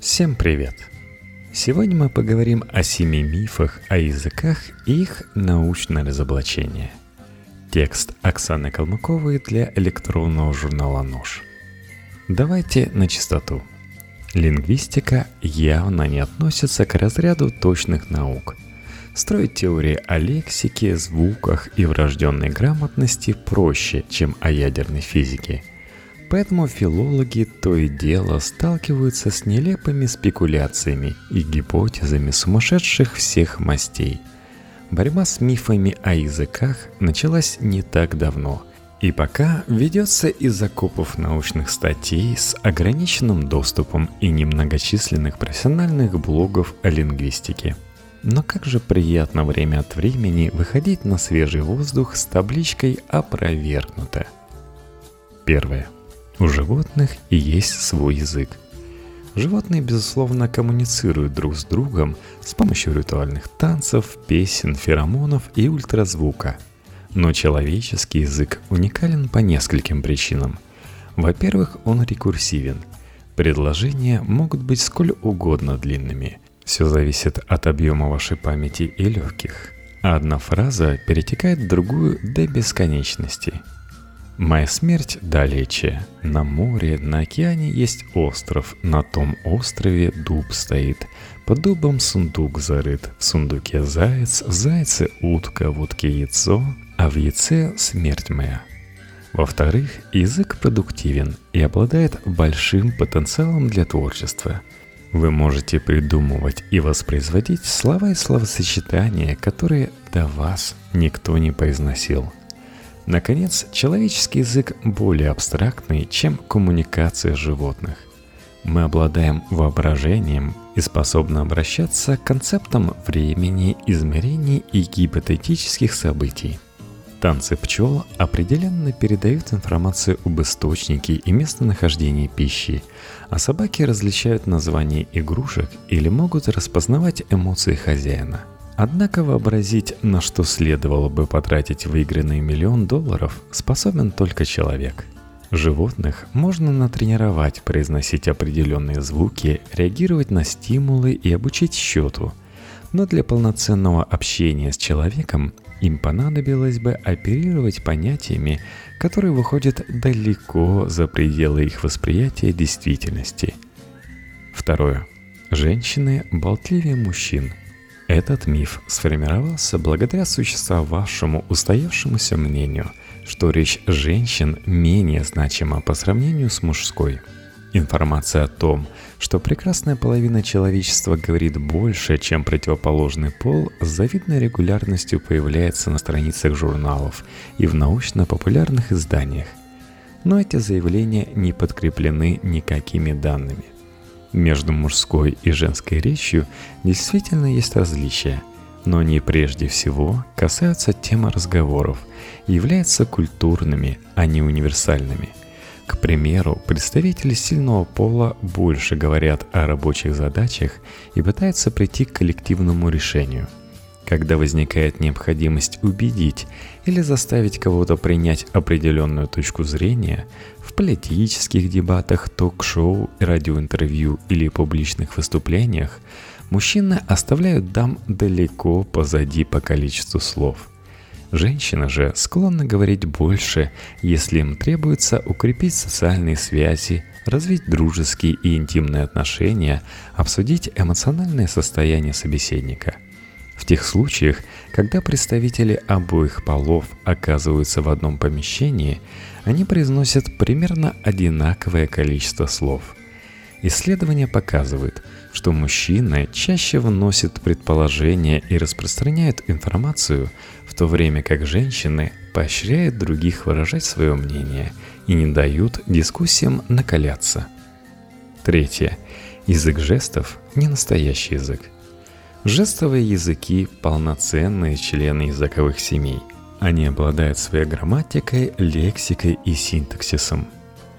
Всем привет! Сегодня мы поговорим о семи мифах о языках и их научное разоблачение. Текст Оксаны Калмыковой для электронного журнала «Нож». Давайте на чистоту. Лингвистика явно не относится к разряду точных наук. Строить теории о лексике, звуках и врожденной грамотности проще, чем о ядерной физике – Поэтому филологи то и дело сталкиваются с нелепыми спекуляциями и гипотезами сумасшедших всех мастей. Борьба с мифами о языках началась не так давно, и пока ведется из окопов научных статей с ограниченным доступом и немногочисленных профессиональных блогов о лингвистике. Но как же приятно время от времени выходить на свежий воздух с табличкой «Опровергнуто». Первое. У животных и есть свой язык. Животные, безусловно, коммуницируют друг с другом с помощью ритуальных танцев, песен, феромонов и ультразвука. Но человеческий язык уникален по нескольким причинам. Во-первых, он рекурсивен. Предложения могут быть сколь угодно длинными. Все зависит от объема вашей памяти и легких. А одна фраза перетекает в другую до бесконечности – Моя смерть далече. На море, на океане есть остров. На том острове дуб стоит. Под дубом сундук зарыт. В сундуке заяц, в зайце утка, в утке яйцо, а в яйце смерть моя. Во-вторых, язык продуктивен и обладает большим потенциалом для творчества. Вы можете придумывать и воспроизводить слова и словосочетания, которые до вас никто не произносил – Наконец, человеческий язык более абстрактный, чем коммуникация животных. Мы обладаем воображением и способны обращаться к концептам времени, измерений и гипотетических событий. Танцы пчел определенно передают информацию об источнике и местонахождении пищи, а собаки различают названия игрушек или могут распознавать эмоции хозяина – Однако вообразить, на что следовало бы потратить выигранный миллион долларов, способен только человек. Животных можно натренировать произносить определенные звуки, реагировать на стимулы и обучить счету. Но для полноценного общения с человеком им понадобилось бы оперировать понятиями, которые выходят далеко за пределы их восприятия действительности. Второе. Женщины болтливее мужчин – этот миф сформировался благодаря существовавшему устоявшемуся мнению, что речь женщин менее значима по сравнению с мужской. Информация о том, что прекрасная половина человечества говорит больше, чем противоположный пол, с завидной регулярностью появляется на страницах журналов и в научно-популярных изданиях. Но эти заявления не подкреплены никакими данными. Между мужской и женской речью действительно есть различия, но они прежде всего касаются темы разговоров являются культурными, а не универсальными. К примеру, представители сильного пола больше говорят о рабочих задачах и пытаются прийти к коллективному решению. Когда возникает необходимость убедить или заставить кого-то принять определенную точку зрения, политических дебатах, ток-шоу, радиоинтервью или публичных выступлениях мужчины оставляют дам далеко позади по количеству слов. Женщины же склонны говорить больше, если им требуется укрепить социальные связи, развить дружеские и интимные отношения, обсудить эмоциональное состояние собеседника – в тех случаях, когда представители обоих полов оказываются в одном помещении, они произносят примерно одинаковое количество слов. Исследования показывают, что мужчины чаще вносят предположения и распространяют информацию, в то время как женщины поощряют других выражать свое мнение и не дают дискуссиям накаляться. Третье. Язык жестов – не настоящий язык – Жестовые языки – полноценные члены языковых семей. Они обладают своей грамматикой, лексикой и синтаксисом.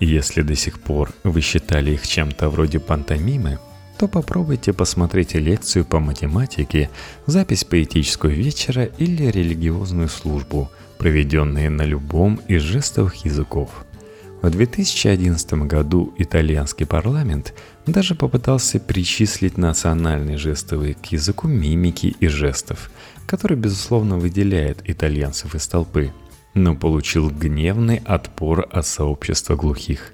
Если до сих пор вы считали их чем-то вроде пантомимы, то попробуйте посмотреть лекцию по математике, запись поэтического вечера или религиозную службу, проведенные на любом из жестовых языков. В 2011 году итальянский парламент даже попытался причислить национальные жестовые к языку мимики и жестов, который, безусловно, выделяет итальянцев из толпы, но получил гневный отпор от сообщества глухих.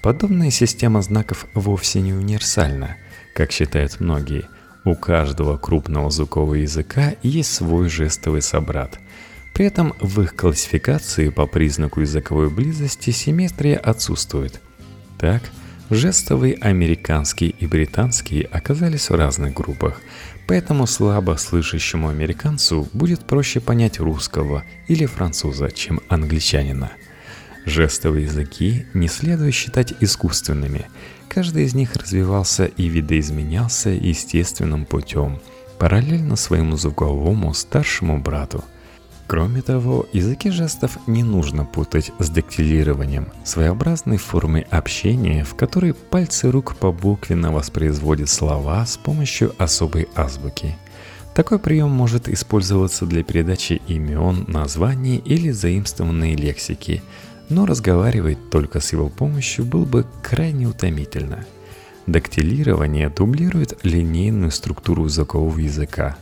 Подобная система знаков вовсе не универсальна, как считают многие. У каждого крупного звукового языка есть свой жестовый собрат. При этом в их классификации по признаку языковой близости симметрия отсутствует. Так, жестовые американские и британские оказались в разных группах, поэтому слабо слышащему американцу будет проще понять русского или француза, чем англичанина – Жестовые языки не следует считать искусственными. Каждый из них развивался и видоизменялся естественным путем, параллельно своему звуковому старшему брату. Кроме того, языки жестов не нужно путать с дактилированием, своеобразной формой общения, в которой пальцы рук побуквенно воспроизводят слова с помощью особой азбуки. Такой прием может использоваться для передачи имен, названий или заимствованной лексики – но разговаривать только с его помощью было бы крайне утомительно. Дактилирование дублирует линейную структуру языкового языка,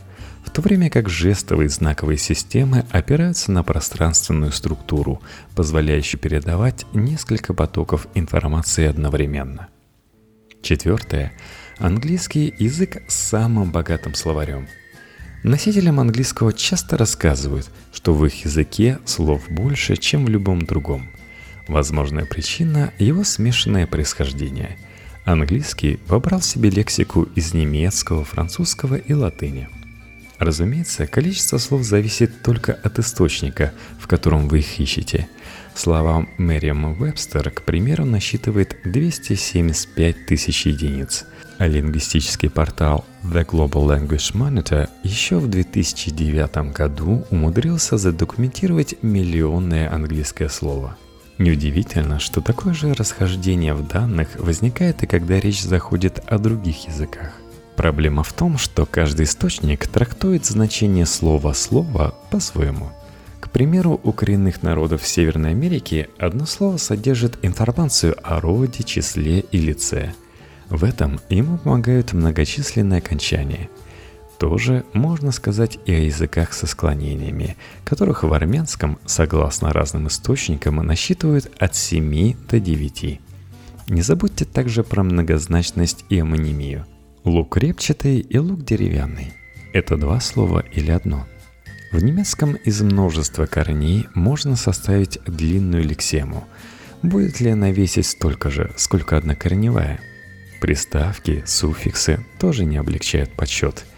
то время как жестовые знаковые системы опираются на пространственную структуру, позволяющую передавать несколько потоков информации одновременно. Четвертое. Английский язык с самым богатым словарем – Носителям английского часто рассказывают, что в их языке слов больше, чем в любом другом. Возможная причина – его смешанное происхождение. Английский вобрал себе лексику из немецкого, французского и латыни. Разумеется, количество слов зависит только от источника, в котором вы их ищете. Слова Мэриам Вебстер, к примеру, насчитывает 275 тысяч единиц, а лингвистический портал The Global Language Monitor еще в 2009 году умудрился задокументировать миллионное английское слово – Неудивительно, что такое же расхождение в данных возникает и когда речь заходит о других языках. Проблема в том, что каждый источник трактует значение слова «слово» по-своему. К примеру, у коренных народов Северной Америки одно слово содержит информацию о роде, числе и лице. В этом ему помогают многочисленные окончания – тоже можно сказать и о языках со склонениями, которых в армянском, согласно разным источникам, насчитывают от 7 до 9. Не забудьте также про многозначность и амонимию. Лук репчатый и лук деревянный. Это два слова или одно. В немецком из множества корней можно составить длинную лексему. Будет ли она весить столько же, сколько одна корневая? Приставки, суффиксы тоже не облегчают подсчет –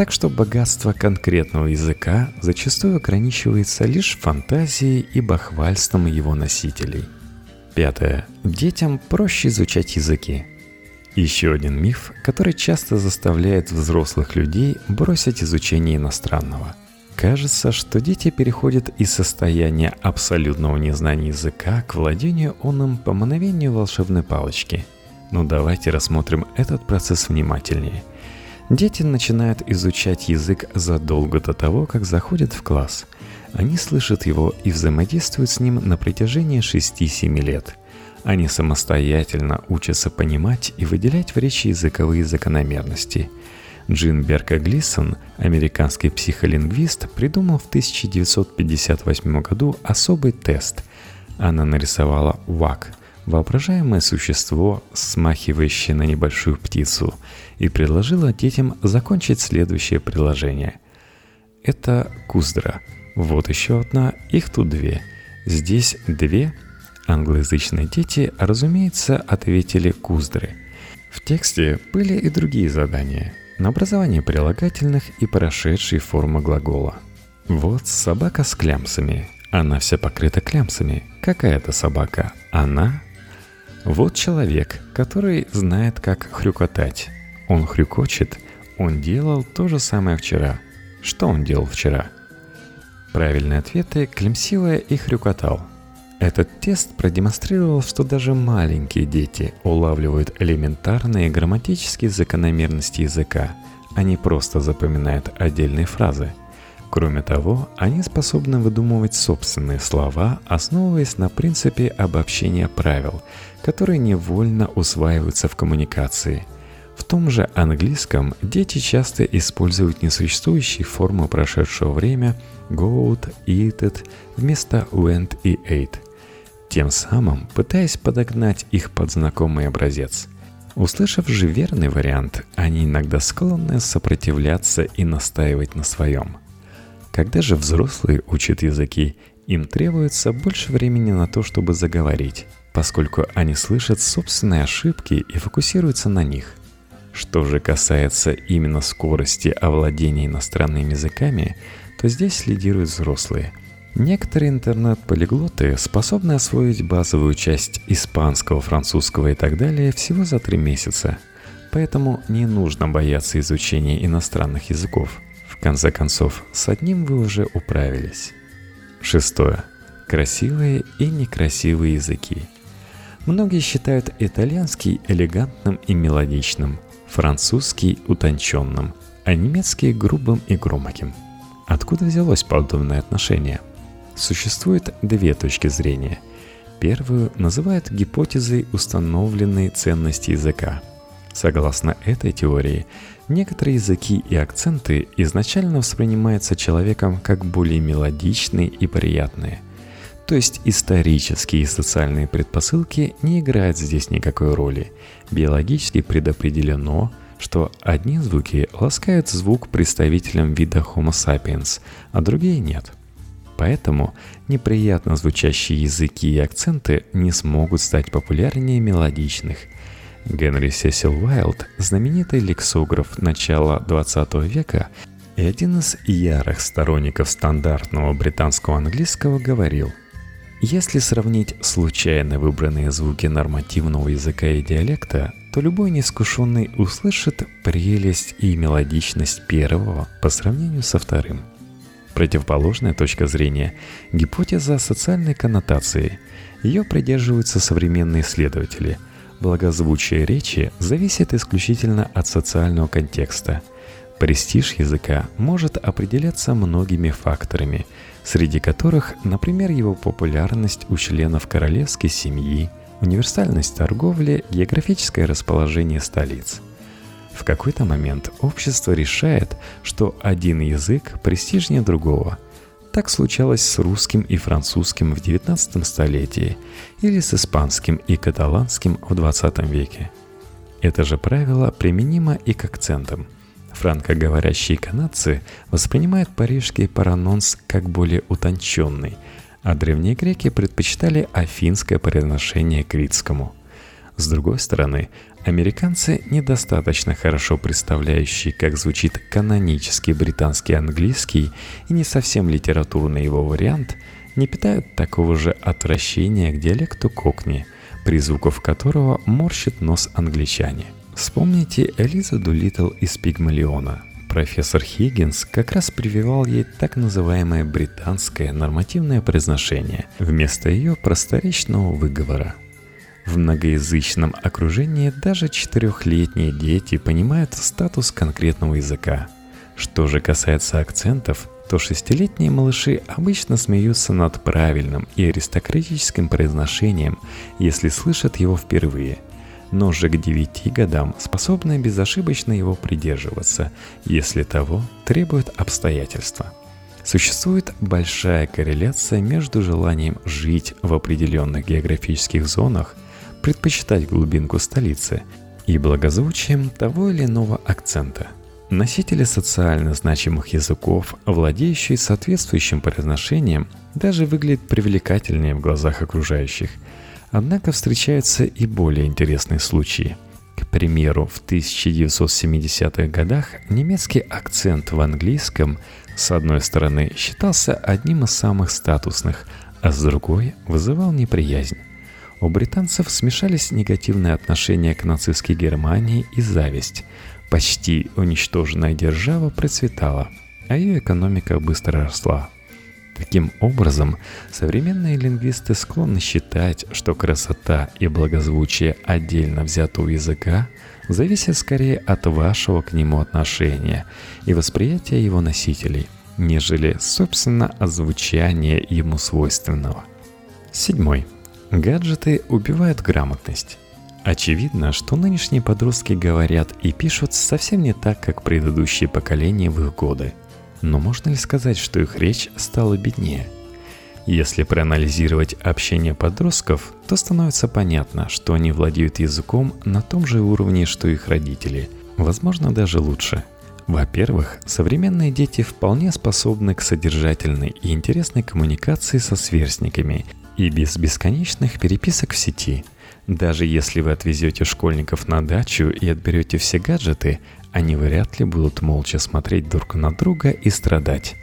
так что богатство конкретного языка зачастую ограничивается лишь фантазией и бахвальством его носителей. Пятое. Детям проще изучать языки. Еще один миф, который часто заставляет взрослых людей бросить изучение иностранного. Кажется, что дети переходят из состояния абсолютного незнания языка к владению он им по мановению волшебной палочки. Но давайте рассмотрим этот процесс внимательнее – Дети начинают изучать язык задолго до того, как заходят в класс. Они слышат его и взаимодействуют с ним на протяжении 6-7 лет. Они самостоятельно учатся понимать и выделять в речи языковые закономерности. Джин Берка Глисон, американский психолингвист, придумал в 1958 году особый тест. Она нарисовала ВАК – воображаемое существо, смахивающее на небольшую птицу – и предложила детям закончить следующее приложение. Это Куздра. Вот еще одна, их тут две. Здесь две. Англоязычные дети, разумеется, ответили Куздры. В тексте были и другие задания на образование прилагательных и прошедшей формы глагола. Вот собака с клямсами. Она вся покрыта клямсами. Какая это собака? Она? Вот человек, который знает, как хрюкотать. Он хрюкочет. Он делал то же самое вчера. Что он делал вчера? Правильные ответы Клемсила и хрюкотал. Этот тест продемонстрировал, что даже маленькие дети улавливают элементарные грамматические закономерности языка, они просто запоминают отдельные фразы. Кроме того, они способны выдумывать собственные слова, основываясь на принципе обобщения правил, которые невольно усваиваются в коммуникации. В том же английском дети часто используют несуществующие формы прошедшего время «goat», «eated» вместо «went» и «ate», тем самым пытаясь подогнать их под знакомый образец. Услышав же верный вариант, они иногда склонны сопротивляться и настаивать на своем – когда же взрослые учат языки, им требуется больше времени на то, чтобы заговорить, поскольку они слышат собственные ошибки и фокусируются на них. Что же касается именно скорости овладения иностранными языками, то здесь лидируют взрослые. Некоторые интернет-полиглоты способны освоить базовую часть испанского, французского и так далее всего за три месяца. Поэтому не нужно бояться изучения иностранных языков – конце концов, с одним вы уже управились. Шестое. Красивые и некрасивые языки. Многие считают итальянский элегантным и мелодичным, французский утонченным, а немецкий грубым и громким. Откуда взялось подобное отношение? Существует две точки зрения. Первую называют гипотезой установленной ценности языка. Согласно этой теории, Некоторые языки и акценты изначально воспринимаются человеком как более мелодичные и приятные. То есть исторические и социальные предпосылки не играют здесь никакой роли. Биологически предопределено, что одни звуки ласкают звук представителям вида Homo sapiens, а другие нет. Поэтому неприятно звучащие языки и акценты не смогут стать популярнее мелодичных – Генри Сесил Уайлд, знаменитый лексограф начала 20 века и один из ярых сторонников стандартного британского английского, говорил, если сравнить случайно выбранные звуки нормативного языка и диалекта, то любой неискушенный услышит прелесть и мелодичность первого по сравнению со вторым. Противоположная точка зрения – гипотеза социальной коннотации. Ее придерживаются современные исследователи – Благозвучие речи зависит исключительно от социального контекста. Престиж языка может определяться многими факторами, среди которых, например, его популярность у членов королевской семьи, универсальность торговли, географическое расположение столиц. В какой-то момент общество решает, что один язык престижнее другого – так случалось с русским и французским в XIX столетии или с испанским и каталанским в XX веке. Это же правило применимо и к акцентам. Франкоговорящие канадцы воспринимают парижский паранонс как более утонченный, а древние греки предпочитали афинское произношение критскому. С другой стороны, Американцы, недостаточно хорошо представляющие, как звучит канонический британский английский и не совсем литературный его вариант, не питают такого же отвращения к диалекту кокни, при звуках которого морщит нос англичане. Вспомните Элиза Дулиттл из Пигмалиона. Профессор Хиггинс как раз прививал ей так называемое британское нормативное произношение вместо ее просторечного выговора – в многоязычном окружении даже четырехлетние дети понимают статус конкретного языка. Что же касается акцентов, то шестилетние малыши обычно смеются над правильным и аристократическим произношением, если слышат его впервые. Но же к девяти годам способны безошибочно его придерживаться, если того требуют обстоятельства. Существует большая корреляция между желанием жить в определенных географических зонах – предпочитать глубинку столицы и благозвучием того или иного акцента. Носители социально значимых языков, владеющие соответствующим произношением, даже выглядят привлекательнее в глазах окружающих. Однако встречаются и более интересные случаи. К примеру, в 1970-х годах немецкий акцент в английском с одной стороны считался одним из самых статусных, а с другой вызывал неприязнь. У британцев смешались негативные отношения к нацистской Германии и зависть. Почти уничтоженная держава процветала, а ее экономика быстро росла. Таким образом, современные лингвисты склонны считать, что красота и благозвучие отдельно взятого языка зависят скорее от вашего к нему отношения и восприятия его носителей, нежели, собственно, озвучание ему свойственного. Седьмой. Гаджеты убивают грамотность. Очевидно, что нынешние подростки говорят и пишут совсем не так, как предыдущие поколения в их годы. Но можно ли сказать, что их речь стала беднее? Если проанализировать общение подростков, то становится понятно, что они владеют языком на том же уровне, что их родители, возможно даже лучше. Во-первых, современные дети вполне способны к содержательной и интересной коммуникации со сверстниками и без бесконечных переписок в сети – даже если вы отвезете школьников на дачу и отберете все гаджеты, они вряд ли будут молча смотреть друг на друга и страдать.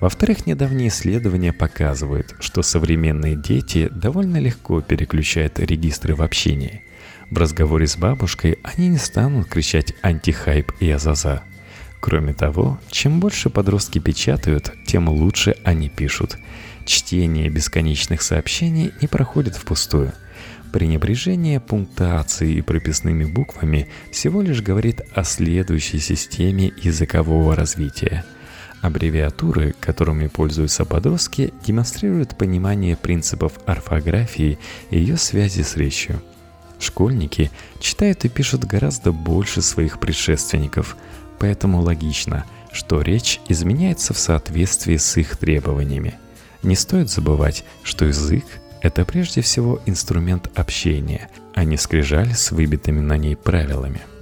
Во-вторых, недавние исследования показывают, что современные дети довольно легко переключают регистры в общении. В разговоре с бабушкой они не станут кричать антихайп и азаза. Кроме того, чем больше подростки печатают, тем лучше они пишут. Чтение бесконечных сообщений не проходит впустую – Пренебрежение пунктуацией и прописными буквами всего лишь говорит о следующей системе языкового развития. Аббревиатуры, которыми пользуются подростки, демонстрируют понимание принципов орфографии и ее связи с речью. Школьники читают и пишут гораздо больше своих предшественников, поэтому логично, что речь изменяется в соответствии с их требованиями. Не стоит забывать, что язык это прежде всего инструмент общения, а не скрижаль с выбитыми на ней правилами –